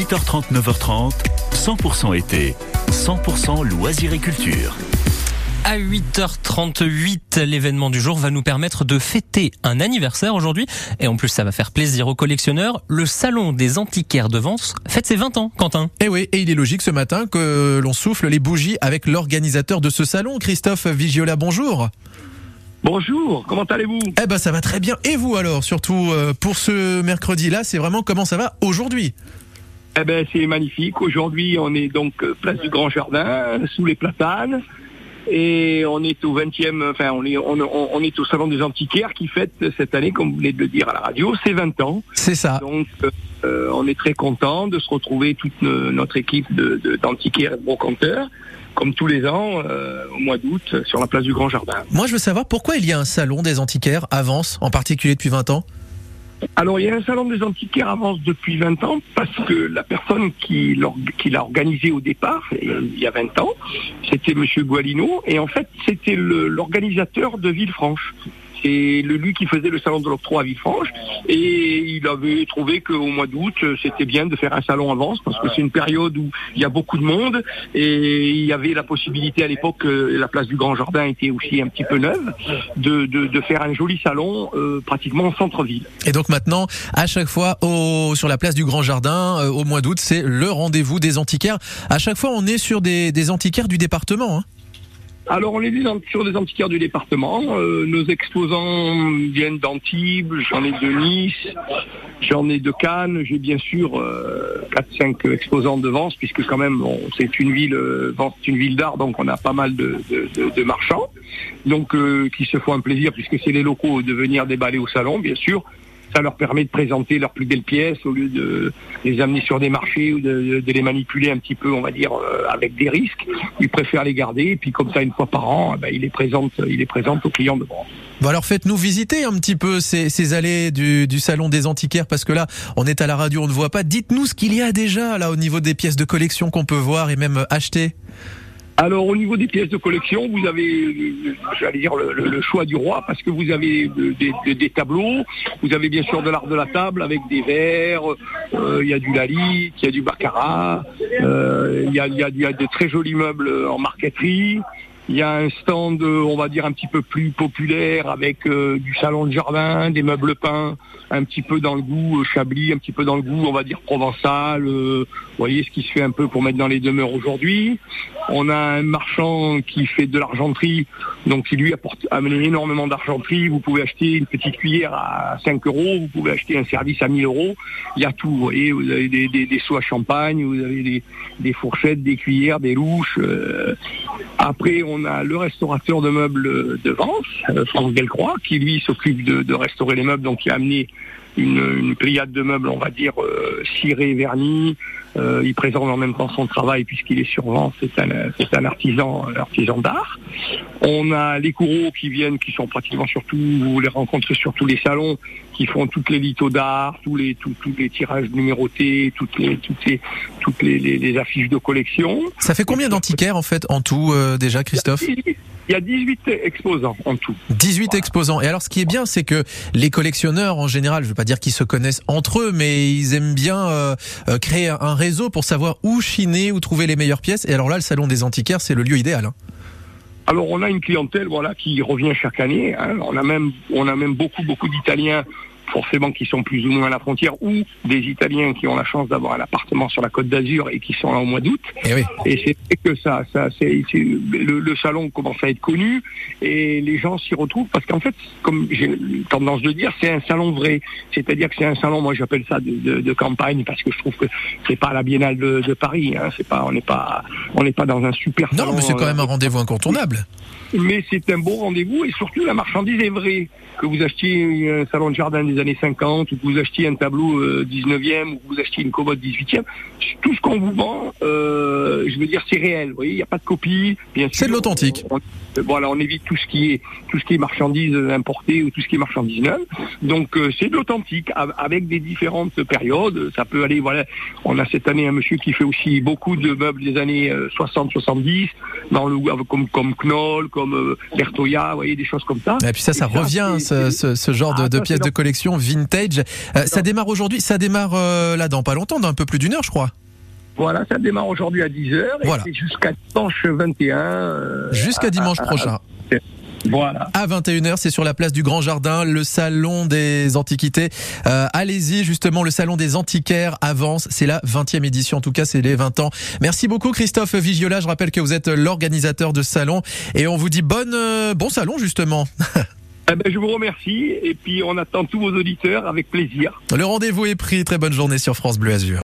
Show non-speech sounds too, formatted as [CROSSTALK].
8h30, 9h30, 100% été, 100% loisirs et culture. À 8h38, l'événement du jour va nous permettre de fêter un anniversaire aujourd'hui. Et en plus, ça va faire plaisir aux collectionneurs. Le Salon des antiquaires de Vence fête ses 20 ans, Quentin. Et oui, et il est logique ce matin que l'on souffle les bougies avec l'organisateur de ce salon, Christophe Vigiola. Bonjour. Bonjour, comment allez-vous? Eh ben ça va très bien. Et vous alors, surtout euh, pour ce mercredi-là, c'est vraiment comment ça va aujourd'hui? Eh ben c'est magnifique. Aujourd'hui, on est donc euh, place du Grand Jardin, sous les platanes. Et on est au 20e, enfin on est, on, on est au Salon des Antiquaires qui fête cette année, comme vous venez de le dire à la radio, c'est 20 ans. C'est ça. Donc euh, on est très content de se retrouver toute no- notre équipe de- de- d'antiquaires et de brocanteurs, comme tous les ans, euh, au mois d'août, sur la place du Grand Jardin. Moi, je veux savoir pourquoi il y a un salon des antiquaires à Vence, en particulier depuis 20 ans? Alors, il y a un salon des antiquaires avance depuis 20 ans parce que la personne qui l'a organisé au départ, il y a 20 ans, c'était Monsieur Gualino, et en fait, c'était l'organisateur de Villefranche. C'est le lui qui faisait le salon de l'octroi à Villefranche, et il avait trouvé qu'au mois d'août, c'était bien de faire un salon avance parce que c'est une période où il y a beaucoup de monde, et il y avait la possibilité à l'époque, euh, la place du Grand Jardin était aussi un petit peu neuve, de, de- de faire un joli salon euh, pratiquement en centre-ville. Et donc maintenant, à chaque fois, au, sur la place du Grand Jardin, euh, au mois d'août, c'est le rendez-vous des antiquaires. À chaque fois, on est sur des, des antiquaires du département. hein. Alors on ant- sur des antiquaires du département. Euh, nos exposants viennent d'Antibes, j'en ai de Nice, j'en ai de Cannes. J'ai bien sûr euh, 4-5 exposants de Vence, puisque quand même c'est une ville, euh, Vence est une ville d'art, donc on a pas mal de, marchands, donc euh, qui se font un plaisir, puisque c'est les locaux de venir déballer au salon, bien sûr. Ça leur permet de présenter leurs plus belles pièces au lieu de les amener sur des marchés ou de, les manipuler un petit peu, on va dire, euh, avec des risques. Ils préfèrent les garder et puis comme ça, une fois par an, eh ben, ils les présentent, aux clients de Vence. Bon alors faites-nous visiter un petit peu ces, allées du, du salon des antiquaires parce que là on est à la radio, on ne voit pas. Dites-nous ce qu'il y a déjà là au niveau des pièces de collection qu'on peut voir et même acheter. Alors au niveau des pièces de collection, vous avez, euh, j'allais dire, le, choix du roi, parce que vous avez de- des- tableaux, vous avez bien sûr de l'art de la table avec des verres, euh, il y a du Lali, il y a du baccarat, euh, il y, a, y très jolis meubles en marqueterie, il y a un stand, euh, on va dire, un petit peu plus populaire avec euh, du salon de jardin, des meubles peints, un petit peu dans le goût euh, Chablis, un petit peu dans le goût, on va dire, provençal, euh, vous voyez ce qui se fait un peu pour mettre dans les demeures aujourd'hui. On a un marchand qui fait de l'argenterie, donc qui lui apporte amené énormément d'argenterie. Vous pouvez acheter une petite cuillère à 5 euros, vous pouvez acheter un service à 1000 euros. Il y a tout, vous voyez, vous avez des, des, des seaux à champagne, vous avez des, fourchettes, des cuillères, des louches. euh. Après, on a le restaurateur de meubles de Vence, euh, Franck Delcroix, qui lui s'occupe de, de restaurer les meubles, donc il a amené une, une pléiade de meubles, on va dire, euh, cirés, vernis. Euh, il présente en même temps son travail puisqu'il est sur Vence, c'est un, c'est un artisan, un artisan d'art. On a les courreaux qui viennent, qui sont pratiquement surtout, vous les rencontrez sur tous les salons, qui font toutes les lithos d'art, tous les, tous, tous les tirages numérotés, toutes les, toutes les, toutes les, les- les affiches de collection. Ça fait combien d'antiquaires en fait en tout euh, déjà Christophe? Il y a 18 exposants en tout. 18 exposants. Et alors, ce qui est bien, c'est que les collectionneurs, en général, je veux pas dire qu'ils se connaissent entre eux, mais ils aiment bien euh, euh, créer un réseau pour savoir où chiner, où trouver les meilleures pièces. Et alors là, le salon des antiquaires, c'est le lieu idéal. hein. Alors on a une clientèle voilà qui revient chaque année. hein. On a même on a même beaucoup beaucoup d'Italiens forcément qui sont plus ou moins à la frontière ou des Italiens qui ont la chance d'avoir un appartement sur la Côte d'Azur et qui sont là au mois d'août. Et oui. Et c'est que ça, ça, c'est, le, le salon commence à être connu et les gens s'y retrouvent parce qu'en fait, comme j'ai tendance de dire, c'est un salon vrai. C'est-à-dire que c'est un salon, moi j'appelle ça de, de- de campagne parce que je trouve que c'est pas la Biennale de, de Paris. Hein. C'est pas, on n'est pas, on n'est pas dans un super salon. Non, mais c'est quand euh, même un rendez-vous incontournable. mais c'est un bon rendez-vous et surtout la marchandise est vraie. Que vous achetiez un salon de jardin des années 50 ou que vous achetiez un tableau euh, 19e ou que vous achetiez une commode 18e, tout ce qu'on vous vend, euh, je veux dire, c'est réel. Vous voyez, il n'y a pas de copie. Bien C'est de l'authentique. on- Voilà, on évite tout ce qui est tout ce qui est marchandises importées ou tout ce qui est marchandises neuves. Donc euh, c'est de l'authentique av- avec des différentes périodes. Ça peut aller, voilà, on a cette année un monsieur qui fait aussi beaucoup de meubles des années 60-70 dans le comme comme Knoll, comme euh, Bertoya, vous voyez des choses comme ça. Et puis ça, ça revient, c'est- ce, ce, ce genre de, Ah, de ça, pièces de collection vintage. Euh, ça démarre aujourd'hui, ça démarre euh, là dans pas longtemps, dans un peu plus d'une heure, je crois. Voilà, ça démarre aujourd'hui à 10h Voilà. et c'est jusqu'à dimanche 21. euh, Jusqu'à à- dimanche à- à- prochain. Voilà. À 21h, c'est sur la place du Grand Jardin, le salon des antiquités. Euh, Allez-y, justement, le salon des antiquaires avance. C'est la 20e édition, en tout cas, c'est les 20 ans. Merci beaucoup, Christophe Vigiola. Je rappelle que vous êtes l'organisateur de ce salon et on vous dit bonne, euh, bon salon, justement. [LAUGHS] Eh ben, je vous remercie et puis on attend tous vos auditeurs avec plaisir. Le rendez-vous est pris. Très bonne journée sur France Bleu Azur.